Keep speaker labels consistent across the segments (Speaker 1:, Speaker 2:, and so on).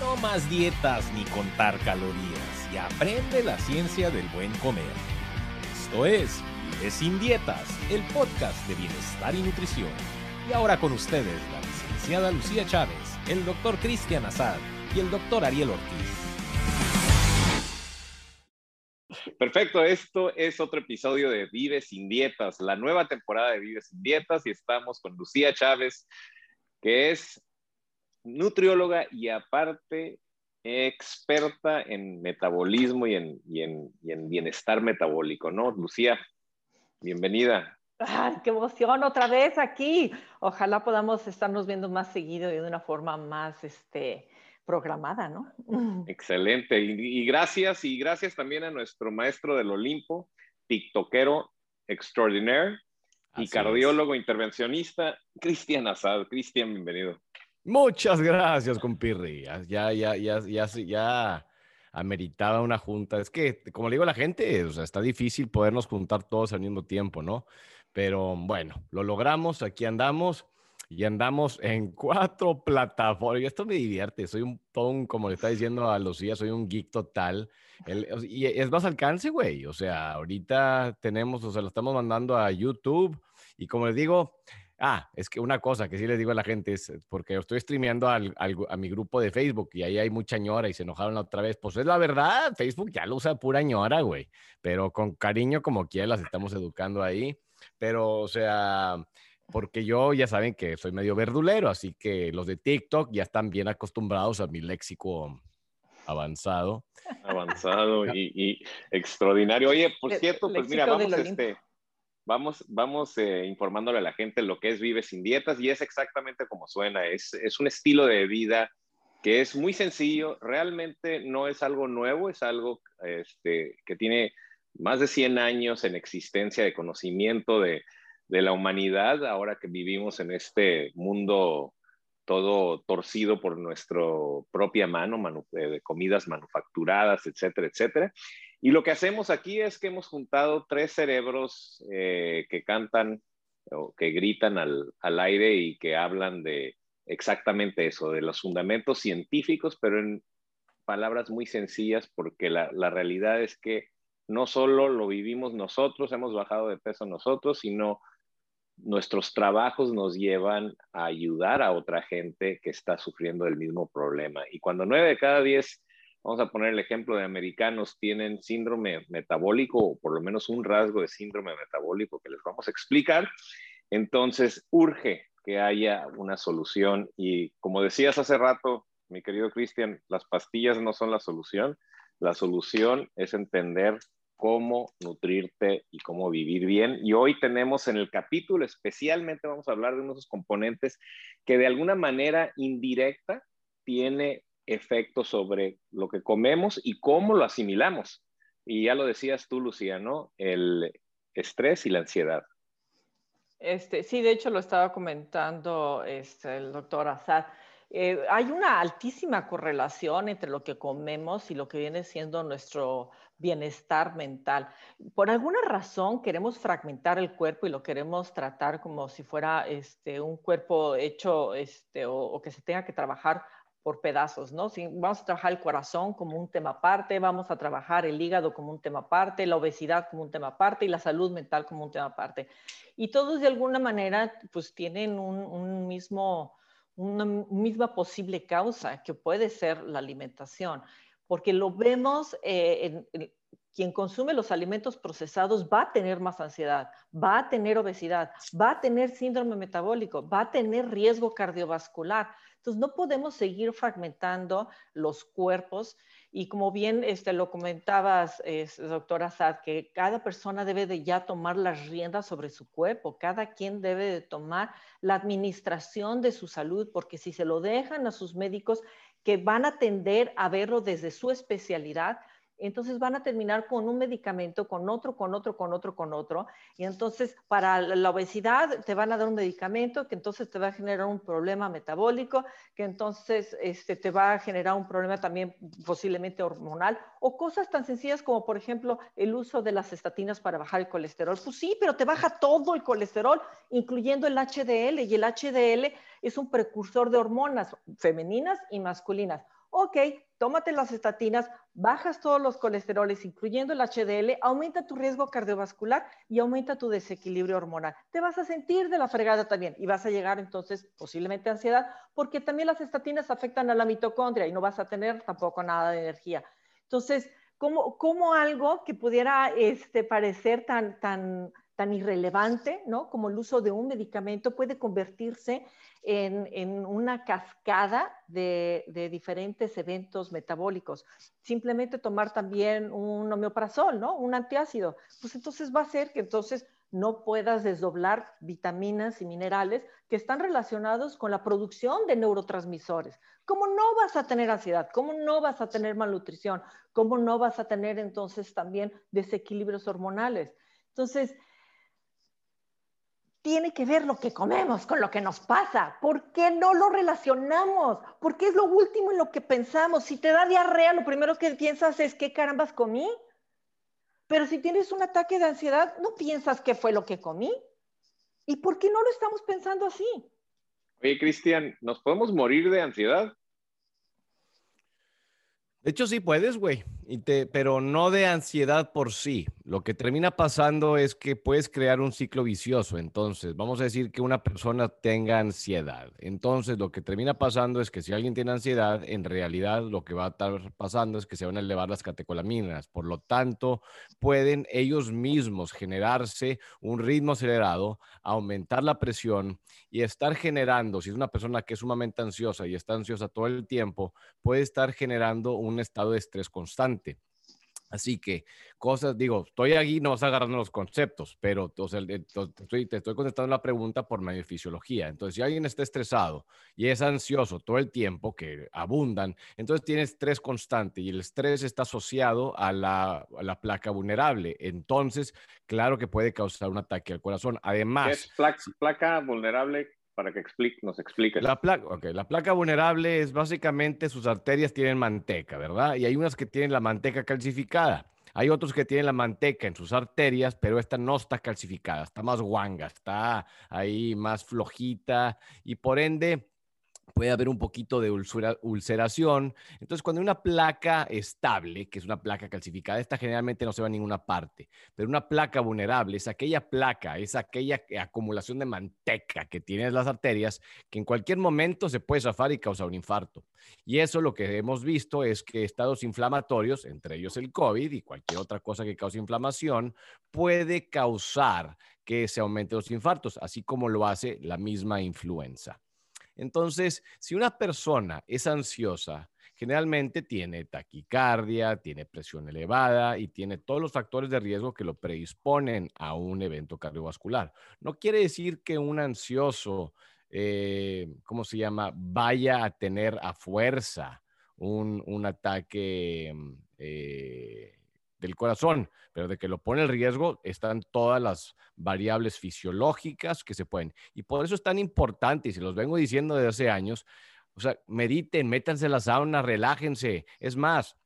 Speaker 1: No más dietas ni contar calorías y aprende la ciencia del buen comer. Esto es Vive sin dietas, el podcast de bienestar y nutrición. Y ahora con ustedes la licenciada Lucía Chávez, el doctor Cristian Azad y el doctor Ariel Ortiz.
Speaker 2: Perfecto, esto es otro episodio de Vive sin dietas, la nueva temporada de Vive sin dietas y estamos con Lucía Chávez, que es nutrióloga y aparte experta en metabolismo y en, y en, y en bienestar metabólico, ¿no? Lucía, bienvenida.
Speaker 3: ¡Ay, qué emoción! Otra vez aquí. Ojalá podamos estarnos viendo más seguido y de una forma más este, programada, ¿no?
Speaker 2: Excelente. Y, y gracias, y gracias también a nuestro maestro del Olimpo, tiktokero extraordinaire y
Speaker 1: Así
Speaker 2: cardiólogo intervencionista, Cristian Azad. Cristian, bienvenido.
Speaker 1: Muchas gracias, compirri. Ya, ya, ya, ya, ya, ameritaba una junta. Es que, como le digo a la gente, o sea, está difícil podernos juntar todos al mismo tiempo, ¿no? Pero bueno, lo logramos, aquí andamos y andamos en cuatro plataformas. Esto me divierte, soy un, todo como le está diciendo a Lucía, soy un geek total. El- y es más alcance, güey. O sea, ahorita tenemos, o sea, lo estamos mandando a YouTube y como les digo, ah, es que una cosa que sí les digo a la gente es, porque estoy streameando al- a mi grupo de Facebook y ahí hay mucha ñora y se enojaron la otra vez. Pues es la verdad, Facebook ya lo usa pura ñora, güey. Pero con cariño como quiera las estamos educando ahí. Pero, o sea, porque yo ya saben que soy medio verdulero, así que los de TikTok ya están bien acostumbrados a mi léxico avanzado.
Speaker 2: Avanzado y, y extraordinario. Oye, por
Speaker 3: Le-
Speaker 2: cierto, pues mira, vamos, este, vamos, vamos eh, informándole a la gente lo que es Vive sin dietas y es exactamente como suena. Es, es un estilo de vida que es muy sencillo, realmente no es algo nuevo, es algo este, que tiene más de 100 años en existencia de conocimiento de, de la humanidad, ahora que vivimos en este mundo todo torcido por nuestra propia mano, eh, de comidas manufacturadas, etcétera, etcétera. Y lo que hacemos aquí es que hemos juntado tres cerebros eh, que cantan o que gritan al, al aire y que hablan de exactamente eso, de los fundamentos científicos, pero en palabras muy sencillas, porque la, la realidad es que no solo lo vivimos nosotros, hemos bajado de peso nosotros, sino nuestros trabajos nos llevan a ayudar a otra gente que está sufriendo del mismo problema. Y cuando nueve de cada diez, vamos a poner el ejemplo de americanos, tienen síndrome metabólico o por lo menos un rasgo de síndrome metabólico que les vamos a explicar, entonces urge que haya una solución. Y como decías hace rato, mi querido Cristian, las pastillas no son la solución. La solución es entender cómo nutrirte y cómo vivir bien. Y hoy tenemos en el capítulo especialmente vamos a hablar de unos componentes que de alguna manera indirecta tiene efecto sobre lo que comemos y cómo lo asimilamos. Y ya lo decías tú, Lucía, ¿no? El estrés y la ansiedad.
Speaker 3: Este, sí, de hecho lo estaba comentando este, el doctor Azad. Eh, hay una altísima correlación entre lo que comemos y lo que viene siendo nuestro bienestar mental. Por alguna razón queremos fragmentar el cuerpo y lo queremos tratar como si fuera este, un cuerpo hecho este, o, o que se tenga que trabajar por pedazos, ¿no? Si vamos a trabajar el corazón como un tema aparte, vamos a trabajar el hígado como un tema aparte, la obesidad como un tema aparte y la salud mental como un tema aparte. Y todos de alguna manera pues tienen un, mismo, una misma posible causa que puede ser la alimentación, porque lo vemos eh, en, quien consume los alimentos procesados va a tener más ansiedad, va a tener obesidad, va a tener síndrome metabólico, va a tener riesgo cardiovascular. Entonces, no podemos seguir fragmentando los cuerpos y como bien este, lo comentabas, es, doctora Sad, que cada persona debe de ya tomar las riendas sobre su cuerpo, cada quien debe de tomar la administración de su salud, porque si se lo dejan a sus médicos que van a tender a verlo desde su especialidad, entonces van a terminar con un medicamento, con otro, con otro, con otro, con otro. Y entonces para la obesidad te van a dar un medicamento que entonces te va a generar un problema metabólico, que entonces este, te va a generar un problema también posiblemente hormonal, o cosas tan sencillas como, por ejemplo, el uso de las estatinas para bajar el colesterol. Pues sí, pero te baja todo el colesterol, incluyendo el HDL, y el HDL es un precursor de hormonas femeninas y masculinas ok, tómate las estatinas, bajas todos los colesteroles, incluyendo el HDL, aumenta tu riesgo cardiovascular y aumenta tu desequilibrio hormonal. Te vas a sentir de la fregada también y vas a llegar entonces posiblemente a ansiedad, porque también las estatinas afectan a la mitocondria y no vas a tener tampoco nada de energía. Entonces, ¿cómo, algo que pudiera este, parecer tan, tan tan irrelevante, ¿no? Como el uso de un medicamento puede convertirse en, una cascada de, diferentes eventos metabólicos. Simplemente tomar también un homeoprazol, ¿no? Un antiácido. Pues entonces va a ser que entonces no puedas desdoblar vitaminas y minerales que están relacionados con la producción de neurotransmisores. ¿Cómo no vas a tener ansiedad? ¿Cómo no vas a tener malnutrición? ¿Cómo no vas a tener entonces también desequilibrios hormonales? Entonces, tiene que ver lo que comemos con lo que nos pasa. ¿Por qué no lo relacionamos? Porque es lo último en lo que pensamos. Si te da diarrea, lo primero que piensas es qué carambas comí. Pero si tienes un ataque de ansiedad, no piensas qué fue lo que comí. ¿Y por qué no lo estamos pensando así?
Speaker 2: Oye, Cristian, ¿nos podemos morir de ansiedad?
Speaker 1: De hecho, sí puedes, güey, pero no de ansiedad por sí. Lo que termina pasando es que puedes crear un ciclo vicioso. Entonces, vamos a decir que una persona tenga ansiedad. Entonces, lo que termina pasando es que si alguien tiene ansiedad, en realidad lo que va a estar pasando es que se van a elevar las catecolaminas. Por lo tanto, pueden ellos mismos generarse un ritmo acelerado, aumentar la presión y estar generando, si es una persona que es sumamente ansiosa y está ansiosa todo el tiempo, puede estar generando un estado de estrés constante. Así que cosas, digo, estoy aquí, no vas agarrando los conceptos, pero te, estoy, te estoy contestando la pregunta por medio de fisiología. Entonces, si alguien está estresado y es ansioso todo el tiempo, que abundan, entonces tiene estrés constante y el estrés está asociado a la, a la placa vulnerable. Entonces, claro que puede causar un ataque al corazón. Además...
Speaker 2: es placa, placa vulnerable? Para que explique, nos explique.
Speaker 1: La placa, okay, la placa vulnerable es básicamente sus arterias tienen manteca, ¿verdad? Y hay unas que tienen la manteca calcificada. Hay otros que tienen la manteca en sus arterias, pero esta no está calcificada, está más guanga, está ahí más flojita y por ende puede haber un poquito de ulceración. Entonces, cuando una placa estable, que es una placa calcificada, esta generalmente no se va a ninguna parte, pero una placa vulnerable es aquella placa, es aquella acumulación de manteca que tienen las arterias que en cualquier momento se puede zafar y causar un infarto. Y eso lo que hemos visto es que estados inflamatorios, entre ellos el COVID y cualquier otra cosa que cause inflamación, puede causar que se aumenten los infartos, así como lo hace la misma influenza. Entonces, si una persona es ansiosa, generalmente tiene taquicardia, tiene presión elevada y tiene todos los factores de riesgo que lo predisponen a un evento cardiovascular. No quiere decir que un ansioso, eh, ¿cómo se llama?, vaya a tener a fuerza un, ataque mm, eh, del corazón, pero de que lo pone en riesgo están todas las variables fisiológicas que se pueden. Y por eso es tan importante, y se los vengo diciendo desde hace años, o sea, mediten, métanse en la sauna, relájense. Es más,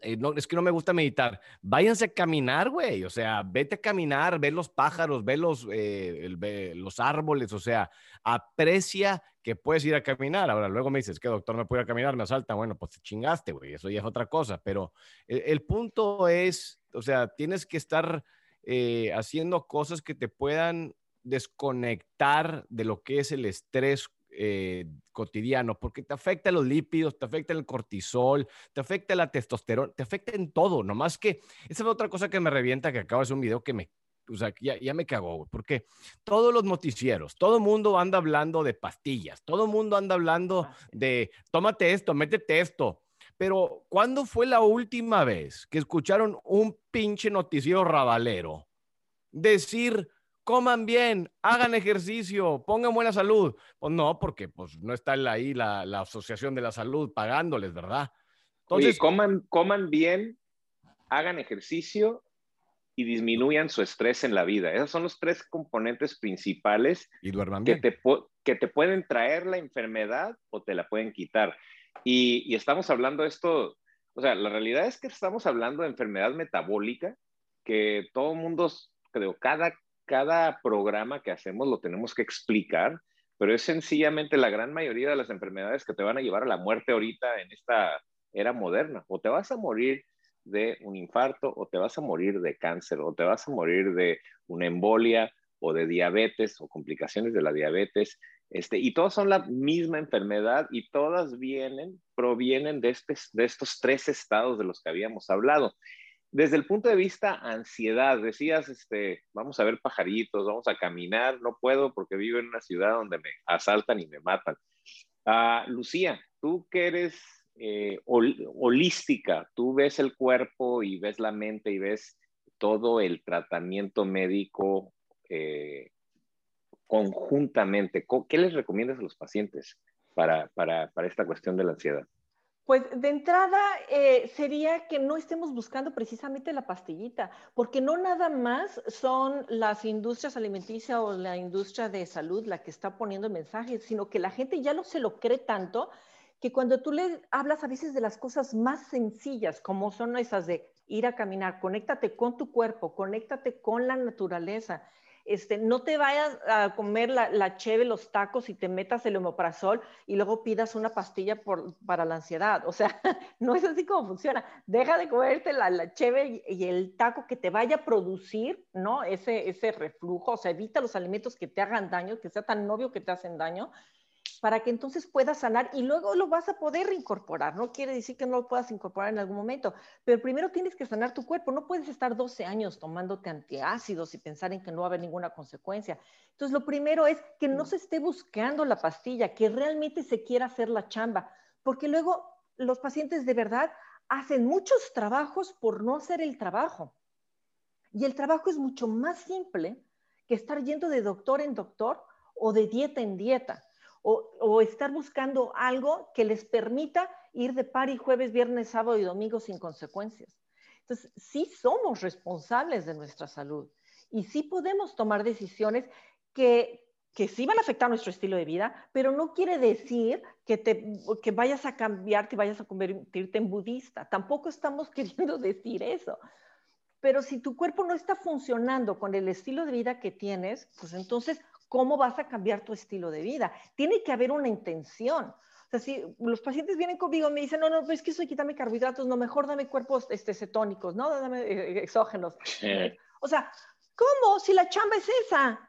Speaker 1: eh, es que no me gusta meditar. Váyanse a caminar, güey. O sea, vete a caminar, ve los pájaros, ve los, eh, los árboles. O sea, aprecia que puedes ir a caminar. Ahora, luego me dices que doctor no puede ir a caminar, me asalta. Bueno, pues te chingaste, güey. Eso ya es otra cosa. Pero el, punto es, o sea, tienes que estar eh, haciendo cosas que te puedan desconectar de lo que es el estrés eh, cotidiano, porque te afecta los lípidos, te afecta el cortisol, te afecta la testosterona, te afecta en todo, nomás que esa es otra cosa que me revienta, que hacer un video que me, o sea, ya, ya me cagó, porque todos los noticieros, todo el mundo anda hablando de pastillas, todo el mundo anda hablando ah, de, tómate esto, métete esto, pero ¿cuándo fue la última vez que escucharon un pinche noticiero rabalero decir coman bien, hagan ejercicio, pongan buena salud. Pues no, porque pues no está ahí la, la Asociación de la Salud pagándoles, ¿verdad?
Speaker 2: Entonces, coman, coman bien, hagan ejercicio y disminuyan su estrés en la vida. Esos son los tres componentes principales
Speaker 1: y duerman
Speaker 2: Que, te, que te pueden traer la enfermedad o te la pueden quitar. Y, y estamos hablando de esto, o sea, la realidad es que estamos hablando de enfermedad metabólica, que todo el mundo, creo, cada cada programa que hacemos lo tenemos que explicar, pero es sencillamente la gran mayoría de las enfermedades que te van a llevar a la muerte ahorita en esta era moderna. O te vas a morir de un infarto, o te vas a morir de cáncer, o te vas a morir de una embolia, o de diabetes, o complicaciones de la diabetes. Este, y todas son la misma enfermedad y todas vienen, provienen de, este, de estos tres estados de los que habíamos hablado. Desde el punto de vista ansiedad, decías, este, vamos a ver pajaritos, vamos a caminar, no puedo porque vivo en una ciudad donde me asaltan y me matan. Uh, Lucía, tú que eres eh, holística, tú ves el cuerpo y ves la mente y ves todo el tratamiento médico eh, conjuntamente. ¿Qué les recomiendas a los pacientes para, para, para esta cuestión de la ansiedad?
Speaker 3: Pues de entrada eh, sería que no estemos buscando precisamente la pastillita, porque no nada más son las industrias alimenticias o la industria de salud la que está poniendo mensajes, sino que la gente ya no se lo cree tanto que cuando tú le hablas a veces de las cosas más sencillas, como son esas de ir a caminar, conéctate con tu cuerpo, conéctate con la naturaleza, este, no te vayas a comer la, la los tacos y te metas el omeprazol y luego pidas una pastilla para la ansiedad. O sea, no es así como funciona. Deja de comerte la, la y, el taco que te vaya a producir, ¿no? Ese, ese reflujo, o sea, evita los alimentos que te hagan daño, que sea tan obvio que te hacen daño para que entonces puedas sanar y luego lo vas a poder reincorporar. No quiere decir que no lo puedas incorporar en algún momento, pero primero tienes que sanar tu cuerpo. No puedes estar 12 años tomándote antiácidos y pensar en que no va a haber ninguna consecuencia. Entonces, lo primero es que no mm. se esté buscando la pastilla, que realmente se quiera hacer la chamba, porque luego los pacientes de verdad hacen muchos trabajos por no hacer el trabajo. Y el trabajo es mucho más simple que estar yendo de doctor en doctor o de dieta en dieta o, estar buscando algo que les permita ir de par y jueves, viernes, sábado y domingo sin consecuencias. Entonces, sí somos responsables de nuestra salud y sí podemos tomar decisiones que, que sí van a afectar nuestro estilo de vida, pero no quiere decir que, te, que vayas a cambiar, que vayas a convertirte en budista. Tampoco estamos queriendo decir eso. Pero si tu cuerpo no está funcionando con el estilo de vida que tienes, pues entonces ¿cómo vas a cambiar tu estilo de vida? Tiene que haber una intención. O sea, si los pacientes vienen conmigo y me dicen, no, no, es que eso quítame carbohidratos, no, mejor dame cuerpos este, cetónicos, ¿no? Dame eh, exógenos. O sea, ¿cómo? Si la chamba es esa,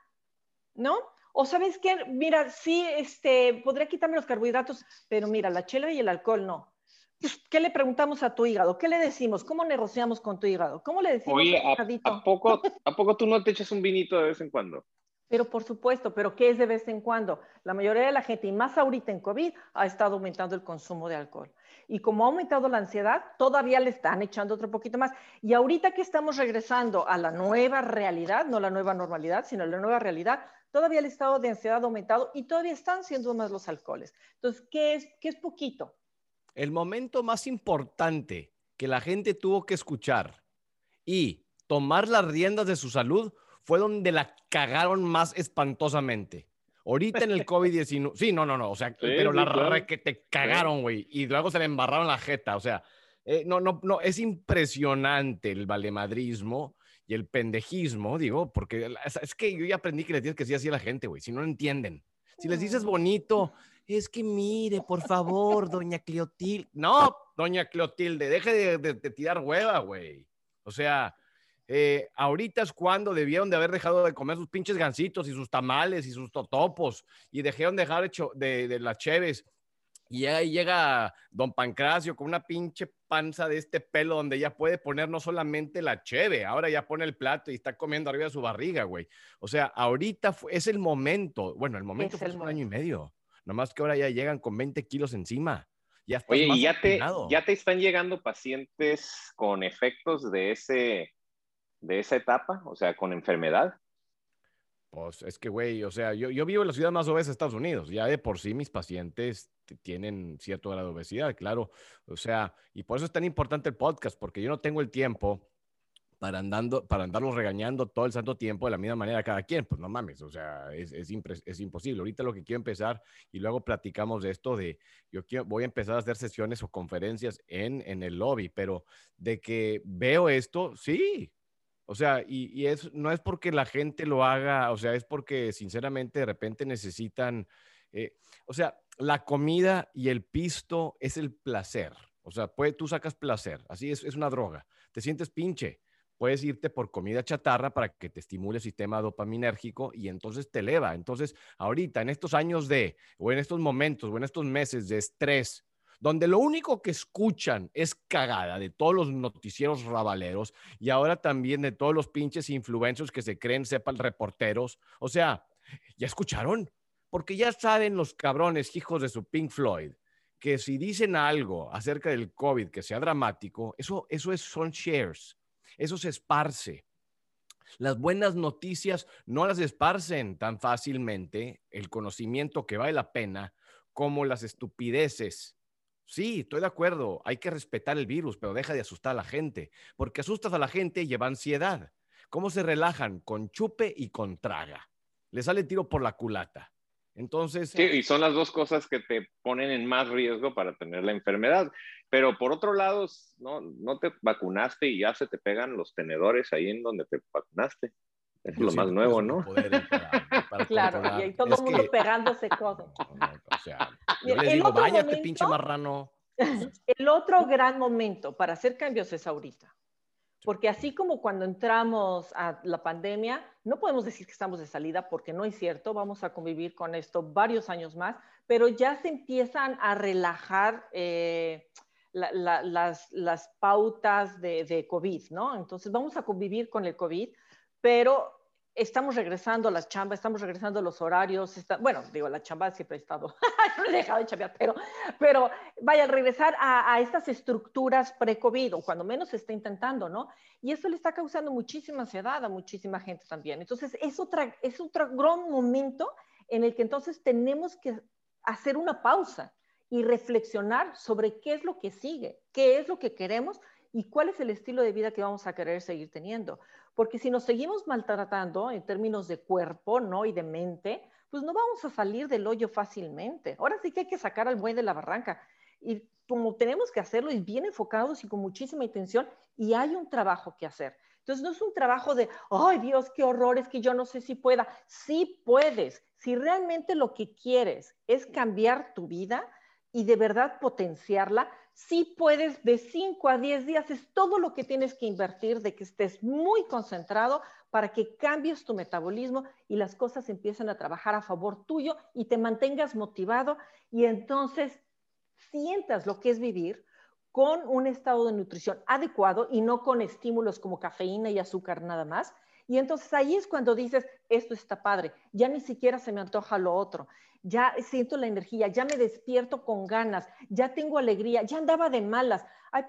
Speaker 3: ¿no? O sabes qué, mira, sí, este, podría quitarme los carbohidratos, pero mira, la chela y el alcohol no. Pues, ¿Qué le preguntamos a tu hígado? ¿Qué le decimos? ¿Cómo negociamos con tu hígado? ¿Cómo le decimos?
Speaker 2: Oye, ¿a, poco, ¿a poco tú no te echas un vinito de vez en cuando?
Speaker 3: Pero por supuesto, pero ¿qué es de vez en cuando? La mayoría de la gente, y más ahorita en COVID, ha estado aumentando el consumo de alcohol. Y como ha aumentado la ansiedad, todavía le están echando otro poquito más. Y ahorita que estamos regresando a la nueva realidad, no la nueva normalidad, sino la nueva realidad, todavía el estado de ansiedad ha aumentado y todavía están siendo más los alcoholes. Entonces, ¿qué es, qué es poquito?
Speaker 1: El momento más importante que la gente tuvo que escuchar y tomar las riendas de su salud fue donde la cagaron más espantosamente. Ahorita en el COVID-19, sí, no, no, no, o sea, pero la claro. que te cagaron, güey, y luego se le embarraron la jeta, o sea, eh, no, no, no, es impresionante el valemadrismo y el pendejismo, digo, porque es, que yo ya aprendí que le tienes que decir así a la gente, güey, si no lo entienden. Si les dices bonito, es que mire, por favor, doña Cleotilde. No, doña Cleotilde, deje de tirar hueva, güey. O sea, eh, ahorita es cuando debieron de haber dejado de comer sus pinches gancitos y sus tamales y sus totopos y dejaron de dejar hecho de, de las cheves. Y ahí llega don Pancracio con una pinche panza de este pelo donde ya puede poner no solamente la cheve, ahora ya pone el plato y está comiendo arriba de su barriga, güey. O sea, ahorita es el momento, bueno, el momento fue hace un año y medio, nomás que ahora ya llegan con 20 kilos encima.
Speaker 2: Ya Oye, y ya te, ya te están llegando pacientes con efectos de ese de esa etapa, o sea, con enfermedad?
Speaker 1: Pues es que, güey, o sea, yo, yo vivo en la ciudad más obesa de Estados Unidos. Ya de por sí mis pacientes tienen cierto grado de obesidad, claro. O sea, y por eso es tan importante el podcast, porque yo no tengo el tiempo para, andando, para andarlos regañando todo el santo tiempo de la misma manera cada quien. Pues no mames, o sea, es, es, es imposible. Ahorita lo que quiero empezar, y luego platicamos de esto, de yo quiero, voy a empezar a hacer sesiones o conferencias en, en el lobby, pero de que veo esto, sí, O sea, y, es, no es porque la gente lo haga, o sea, es porque sinceramente de repente necesitan, eh, o sea, la comida y el pisto es el placer. O sea, puede, tú sacas placer, así es, es una droga. Te sientes pinche, puedes irte por comida chatarra para que te estimule el sistema dopaminérgico y entonces te eleva. Entonces, ahorita, en estos años de, o en estos momentos, o en estos meses de estrés, donde lo único que escuchan es cagada de todos los noticieros rabaleros y ahora también de todos los pinches influencers que se creen sepan reporteros. O sea, ¿ya escucharon? Porque ya saben los cabrones hijos de su Pink Floyd que si dicen algo acerca del COVID que sea dramático, eso, eso es, son shares, eso se esparce. Las buenas noticias no las esparcen tan fácilmente, el conocimiento que vale la pena, como las estupideces. Sí, estoy de acuerdo, hay que respetar el virus, pero deja de asustar a la gente, porque asustas a la gente y lleva ansiedad. ¿Cómo se relajan? Con chupe y con traga. Le sale tiro por la culata. Entonces.
Speaker 2: Sí, y son las dos cosas que te ponen en más riesgo para tener la enfermedad. Pero por otro lado, no, no te vacunaste y ya se te pegan los tenedores ahí en donde te vacunaste. Es lo más nuevo, ¿no?
Speaker 3: claro, y ahí todo el mundo pegándose cosas.
Speaker 1: o sea, yo le digo, váyate, pinche marrano.
Speaker 3: El otro gran momento para hacer cambios es ahorita. Porque así como cuando entramos a la pandemia, no podemos decir que estamos de salida porque no es cierto, vamos a convivir con esto varios años más, pero ya se empiezan a relajar eh, las, las, pautas de, de, COVID, ¿no? Entonces vamos a convivir con el COVID, pero estamos regresando a la chamba, estamos regresando a los horarios, bueno, digo, la chamba siempre ha estado, no he dejado de chambear, pero, pero vaya, regresar a, a estas estructuras pre-COVID, o cuando menos se está intentando, ¿no? Y eso le está causando muchísima ansiedad a muchísima gente también. Entonces, es, otra, es otro gran momento en el que entonces tenemos que hacer una pausa y reflexionar sobre qué es lo que sigue, qué es lo que queremos y cuál es el estilo de vida que vamos a querer seguir teniendo. Porque si nos seguimos maltratando en términos de cuerpo, ¿no? Y de mente, pues no vamos a salir del hoyo fácilmente. Ahora sí que hay que sacar al buey de la barranca. Y como tenemos que hacerlo y bien enfocados y con muchísima intención, y hay un trabajo que hacer. Entonces no es un trabajo de, ay Dios, qué horror, es que yo no sé si pueda. Sí puedes. Si realmente lo que quieres es cambiar tu vida y de verdad potenciarla, sí puedes de 5 a 10 días, es todo lo que tienes que invertir de que estés muy concentrado para que cambies tu metabolismo y las cosas empiecen a trabajar a favor tuyo y te mantengas motivado y entonces sientas lo que es vivir con un estado de nutrición adecuado y no con estímulos como cafeína y azúcar nada más. Y entonces ahí es cuando dices, esto está padre, ya ni siquiera se me antoja lo otro ya siento la energía, ya me despierto con ganas, ya tengo alegría, ya andaba de malas.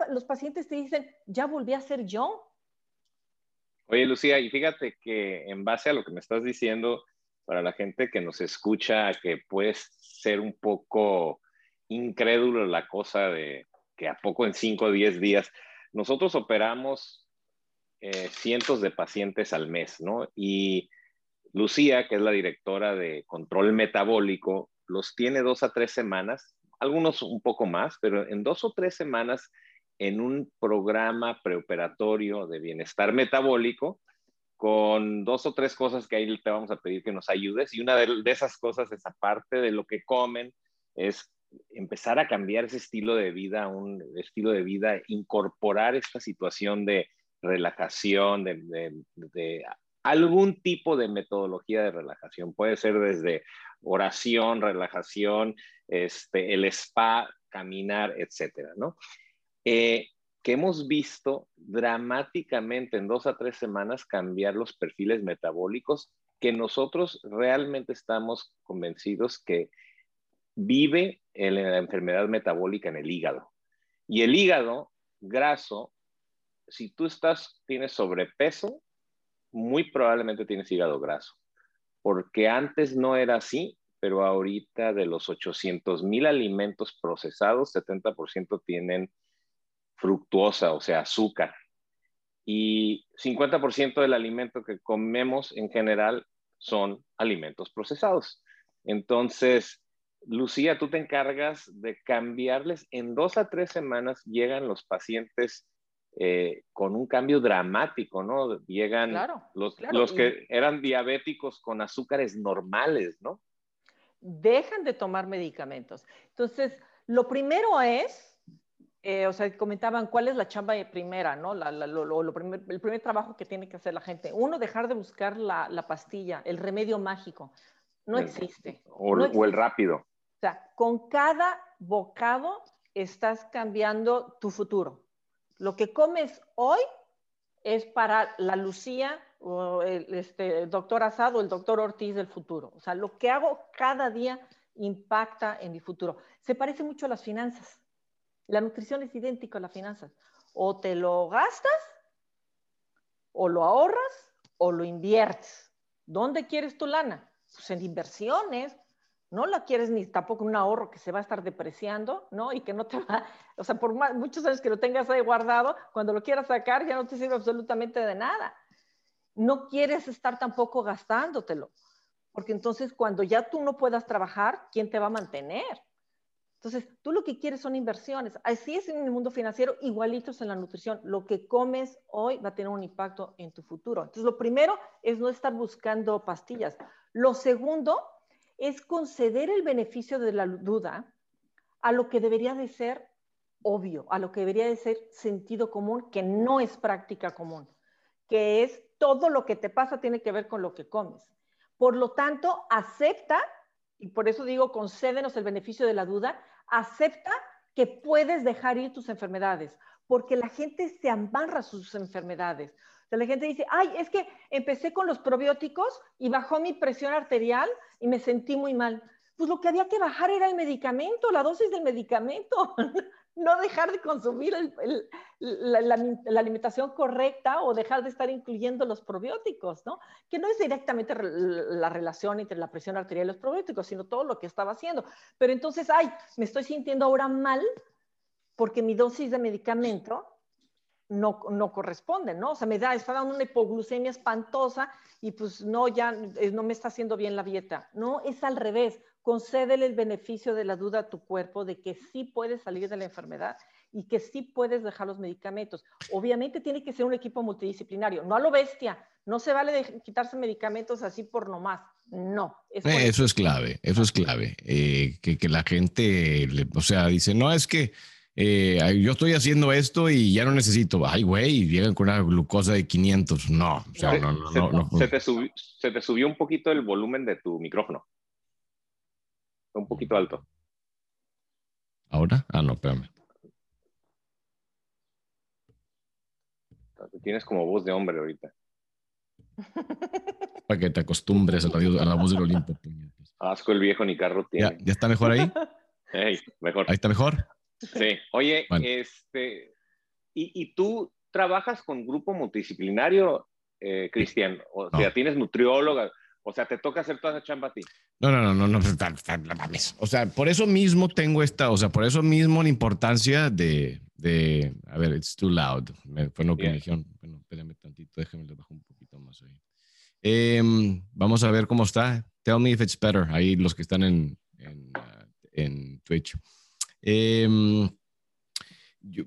Speaker 3: los pacientes te dicen, ya volví a ser yo.
Speaker 2: Oye, Lucía, y fíjate que en base a lo que me estás diciendo, para la gente que nos escucha, que puede ser un poco incrédulo la cosa de que a poco en 5 o 10 días, nosotros operamos eh, cientos de pacientes al mes, ¿no? Y Lucía, que es la directora de control metabólico, los tiene dos a tres semanas, algunos un poco más, pero en dos o tres semanas en un programa preoperatorio de bienestar metabólico con dos o tres cosas que ahí te vamos a pedir que nos ayudes. Y una de, esas cosas es, aparte de lo que comen, es empezar a cambiar ese estilo de vida, un estilo de vida, incorporar esta situación de relajación, de, algún tipo de metodología de relajación. Puede ser desde oración, relajación, este, el spa, caminar, etcétera, ¿no? Eh, que hemos visto dramáticamente en dos a tres semanas cambiar los perfiles metabólicos que nosotros realmente estamos convencidos que vive en la enfermedad metabólica en el hígado. Y el hígado graso, si tú estás, tienes sobrepeso, muy probablemente tienes hígado graso, porque antes no era así, pero ahorita de los 800 mil alimentos procesados, 70% tienen fructuosa, o sea, azúcar. Y 50% del alimento que comemos en general son alimentos procesados. Entonces, Lucía, tú te encargas de cambiarles. En dos a tres semanas llegan los pacientes eh, con un cambio dramático, ¿no? Llegan los, los que eran diabéticos con azúcares normales, ¿no?
Speaker 3: Dejan de tomar medicamentos. Entonces, lo primero es, eh, o sea, comentaban cuál es la chamba primera, ¿no? lo, primer, el primer trabajo que tiene que hacer la gente. Uno, dejar de buscar la, pastilla, el remedio mágico. No existe.
Speaker 2: O, o el rápido.
Speaker 3: O sea, con cada bocado estás cambiando tu futuro. Lo que comes hoy es para la Lucía o el este, doctor Asado el doctor Ortiz del futuro. O sea, lo que hago cada día impacta en mi futuro. Se parece mucho a las finanzas. La nutrición es idéntica a las finanzas. O te lo gastas, o lo ahorras, o lo inviertes. ¿Dónde quieres tu lana? Pues en inversiones, no la quieres ni tampoco un ahorro que se va a estar depreciando, ¿no? Y que no te va, o sea, por muchos años que lo tengas ahí guardado, cuando lo quieras sacar ya no te sirve absolutamente de nada. No quieres estar tampoco gastándotelo, porque entonces cuando ya tú no puedas trabajar, ¿quién te va a mantener? Entonces, tú lo que quieres son inversiones. Así es en el mundo financiero, igualitos en la nutrición. Lo que comes hoy va a tener un impacto en tu futuro. Entonces, lo primero es no estar buscando pastillas. Lo segundo es conceder el beneficio de la duda a lo que debería de ser obvio, a lo que debería de ser sentido común, que no es práctica común, que es todo lo que te pasa tiene que ver con lo que comes. Por lo tanto, acepta, y por eso digo, concédenos el beneficio de la duda, acepta que puedes dejar ir tus enfermedades, porque la gente se amarra sus enfermedades la gente dice, ay, es que empecé con los probióticos y bajó mi presión arterial y me sentí muy mal. Pues lo que había que bajar era el medicamento, la dosis del medicamento, no dejar de consumir la, alimentación correcta o dejar de estar incluyendo los probióticos, ¿no? Que no es directamente la relación entre la presión arterial y los probióticos, sino todo lo que estaba haciendo. Pero entonces, ay, me estoy sintiendo ahora mal porque mi dosis de medicamento no, no corresponden, ¿no? O sea, me da, está dando una hipoglucemia espantosa y pues no, ya eh, no me está haciendo bien la dieta. No, es al revés. Concédele el beneficio de la duda a tu cuerpo de que sí puedes salir de la enfermedad y que sí puedes dejar los medicamentos. Obviamente tiene que ser un equipo multidisciplinario, no a lo bestia. No se vale de quitarse medicamentos así por nomás. No.
Speaker 1: Eh, eso es clave, eso es clave. Eh, que, que, la gente, o sea, dice, no, es que eh, yo estoy haciendo esto y ya no necesito, ay, güey, llegan con una glucosa de 500. No, o sea, no, no,
Speaker 2: se,
Speaker 1: no,
Speaker 2: Se, te subió, se te subió un poquito el volumen de tu micrófono. Un poquito alto.
Speaker 1: ¿Ahora? Ah, no, espérame.
Speaker 2: Tienes como voz de hombre ahorita.
Speaker 1: Para que te acostumbres a la, voz del Olimpo.
Speaker 2: Asco el viejo ni carro tiene.
Speaker 1: ¿Ya, ¿Ya, está mejor ahí?
Speaker 2: mejor.
Speaker 1: Ahí está mejor.
Speaker 2: Sí, oye, este, y, tú trabajas con grupo multidisciplinario, eh, Cristian, o sea, tienes nutrióloga, o sea, te toca hacer toda esa chamba a ti.
Speaker 1: No, no, no, no, no, o sea, por eso mismo tengo esta, o sea, por eso mismo la importancia de, de a ver, it's too loud, fue lo que me dijeron, bueno, espérame tantito, déjame le bajo un poquito más ahí. Em, vamos a ver cómo está. Tell me if it's better. Ahí los que están en, en, uh, en Twitch. Em,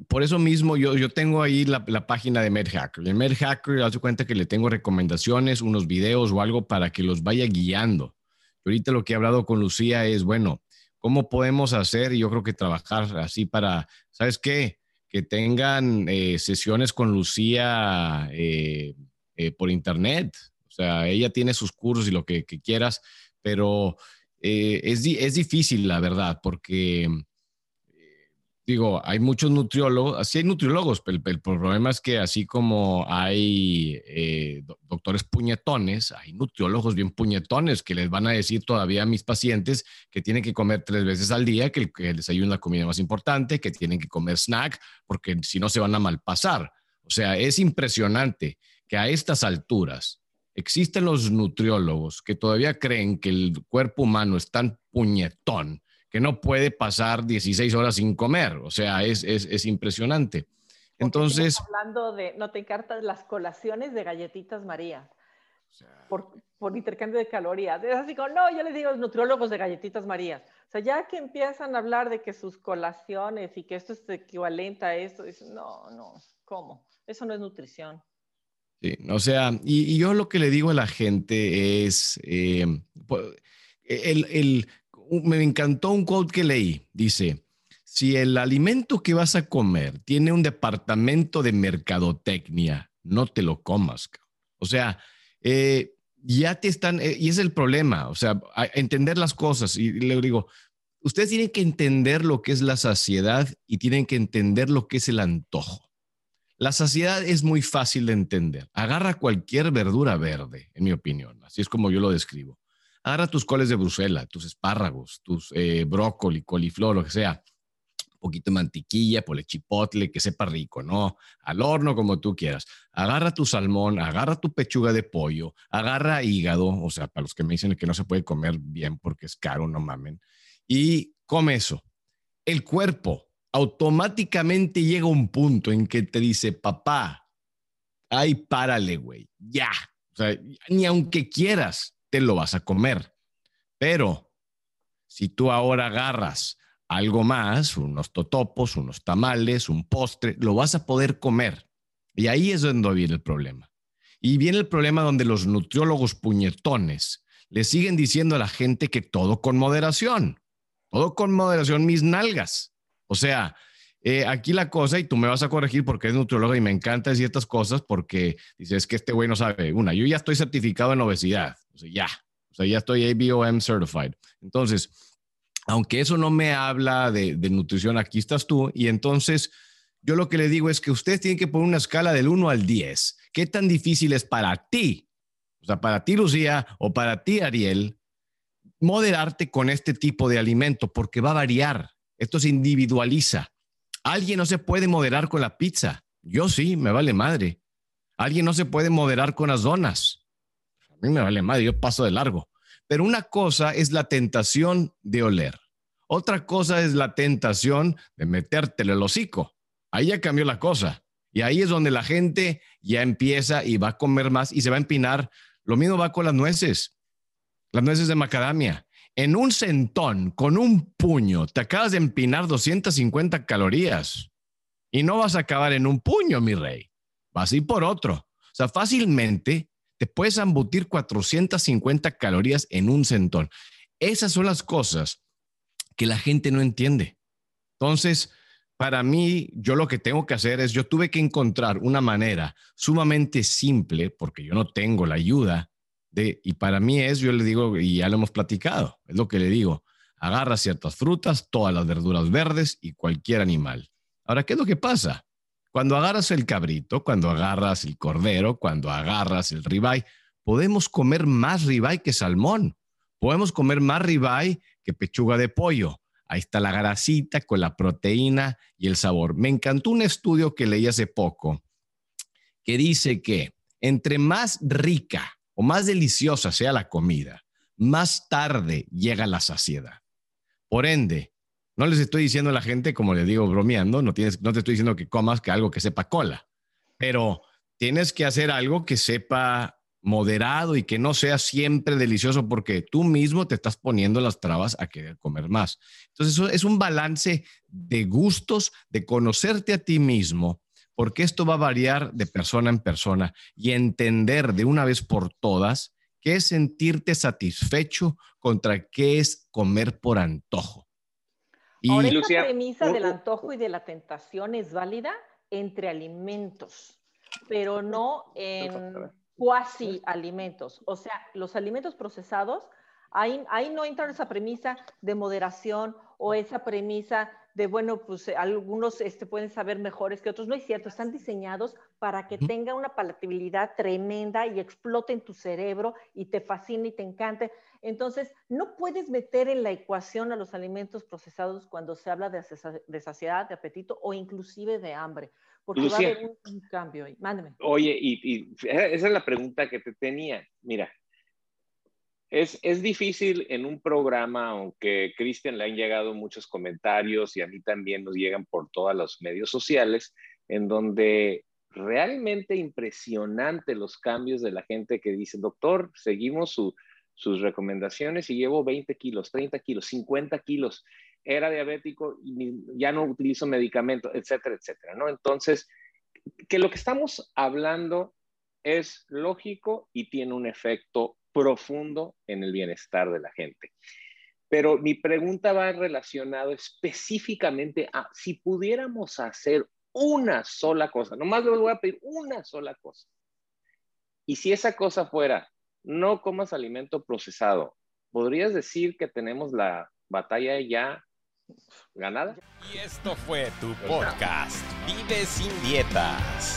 Speaker 1: por eso mismo yo, yo tengo ahí la, página de MedHacker. En MedHacker, hace cuenta que le tengo recomendaciones, unos videos o algo para que los vaya guiando. Ahorita lo que he hablado con Lucía es, bueno, ¿cómo podemos hacer? Y yo creo que trabajar así para, ¿sabes qué? Que tengan eh, sesiones con Lucía eh, eh, por internet. O sea, ella tiene sus cursos y lo que, quieras, pero es, es difícil, la verdad, porque digo, hay muchos nutriólogos, así hay nutriólogos, pero el, problema es que así como hay eh, doctores puñetones, hay nutriólogos bien puñetones que les van a decir todavía a mis pacientes que tienen que comer tres veces al día, que el, desayuno es la comida más importante, que tienen que comer snack, porque si no se van a malpasar. O sea, es impresionante que a estas alturas existen los nutriólogos que todavía creen que el cuerpo humano es tan puñetón que no puede pasar 16 horas sin comer. O sea, es, es, es impresionante. Entonces...
Speaker 3: Hablando de, no te encartas las colaciones de galletitas María. por, por, intercambio de calorías. Es así como, no, yo les digo los nutriólogos de galletitas Marías. O sea, ya que empiezan a hablar de que sus colaciones y que esto es equivalente a esto, dicen, no, no, ¿cómo? Eso no es nutrición.
Speaker 1: Sí, o sea, y, yo lo que le digo a la gente es, eh, el, me encantó un quote que leí, dice, si el alimento que vas a comer tiene un departamento de mercadotecnia, no te lo comas. O sea, eh, ya te están, eh, y es el problema, o sea, entender las cosas. Y le digo, ustedes tienen que entender lo que es la saciedad y tienen que entender lo que es el antojo. La saciedad es muy fácil de entender. Agarra cualquier verdura verde, en mi opinión. Así es como yo lo describo. Agarra tus coles de Bruselas, tus espárragos, tus eh, brócoli, coliflor, lo que sea. Un poquito de mantequilla, pole chipotle, que sepa rico, ¿no? Al horno, como tú quieras. Agarra tu salmón, agarra tu pechuga de pollo, agarra hígado, o sea, para los que me dicen que no se puede comer bien porque es caro, no mamen. Y come eso. El cuerpo automáticamente llega un punto en que te dice, papá, ay, párale, güey, ya. O sea, ni aunque quieras, te lo vas a comer. Pero si tú ahora agarras algo más, unos totopos, unos tamales, un postre, lo vas a poder comer. Y ahí es donde viene el problema. Y viene el problema donde los nutriólogos puñetones le siguen diciendo a la gente que todo con moderación, todo con moderación, mis nalgas. O sea, eh, aquí la cosa, y tú me vas a corregir porque es nutriólogo y me encanta decir estas cosas porque dices que este güey no sabe. Una, yo ya estoy certificado en obesidad, o sea, ya, o sea, ya estoy ABOM certified. Entonces, aunque eso no me habla de, de nutrición, aquí estás tú, y entonces yo lo que le digo es que ustedes tienen que poner una escala del 1 al 10. ¿Qué tan difícil es para ti? O sea, para ti, Lucía, o para ti, Ariel, moderarte con este tipo de alimento, porque va a variar. Esto se individualiza. Alguien no se puede moderar con la pizza. Yo sí, me vale madre. Alguien no se puede moderar con las donas. A mí me vale madre, yo paso de largo. Pero una cosa es la tentación de oler. Otra cosa es la tentación de metértelo el hocico. Ahí ya cambió la cosa. Y ahí es donde la gente ya empieza y va a comer más y se va a empinar. Lo mismo va con las nueces. Las nueces de macadamia en un centón con un puño te acabas de empinar 250 calorías y no vas a acabar en un puño, mi rey. Vas a ir por otro. O sea, fácilmente te puedes embutir 450 calorías en un centón. Esas son las cosas que la gente no entiende. Entonces, para mí, yo lo que tengo que hacer es, yo tuve que encontrar una manera sumamente simple, porque yo no tengo la ayuda y para mí es, yo le digo, y ya lo hemos platicado, es lo que le digo, agarra ciertas frutas, todas las verduras verdes y cualquier animal. Ahora, ¿qué es lo que pasa? Cuando agarras el cabrito, cuando agarras el cordero, cuando agarras el ribeye, podemos comer más ribeye que salmón. Podemos comer más ribeye que pechuga de pollo. Ahí está la grasita con la proteína y el sabor. Me encantó un estudio que leí hace poco que dice que entre más rica o más deliciosa sea la comida, más tarde llega la saciedad. Por ende, no les estoy diciendo a la gente, como les digo bromeando, no, tienes, no te estoy diciendo que comas que algo que sepa cola, pero tienes que hacer algo que sepa moderado y que no sea siempre delicioso porque tú mismo te estás poniendo las trabas a querer comer más. Entonces, eso es un balance de gustos, de conocerte a ti mismo porque esto va a variar de persona en persona y entender de una vez por todas qué es sentirte satisfecho contra qué es comer por antojo.
Speaker 3: Y Ahora, esta premisa del antojo y de la tentación es válida entre alimentos, pero no en cuasi alimentos. O sea, los alimentos procesados, ahí, ahí no entra esa premisa de moderación o esa premisa de, bueno, pues eh, algunos este, pueden saber mejores que otros. No es cierto, están diseñados para que tengan una palatabilidad tremenda y exploten tu cerebro y te fascine y te encante. Entonces, no puedes meter en la ecuación a los alimentos procesados cuando se habla de, de saciedad, de apetito o inclusive de hambre, porque va a haber un, cambio ahí. Mándeme.
Speaker 2: Oye, y, y esa es la pregunta que te tenía. Mira, es, es, difícil en un programa, aunque Cristian le han llegado muchos comentarios y a mí también nos llegan por todos los medios sociales, en donde realmente impresionante los cambios de la gente que dice, doctor, seguimos su, sus recomendaciones y llevo 20 kilos, 30 kilos, 50 kilos. Era diabético y ya no utilizo medicamentos, etcétera, etcétera, ¿no? Entonces, que lo que estamos hablando es lógico y tiene un efecto profundo en el bienestar de la gente. Pero mi pregunta va relacionado específicamente a si pudiéramos hacer una sola cosa, nomás les voy a pedir una sola cosa. Y si esa cosa fuera, no comas alimento procesado, ¿podrías decir que tenemos la batalla ya ganada?
Speaker 4: Y esto fue tu podcast, Vive sin dietas.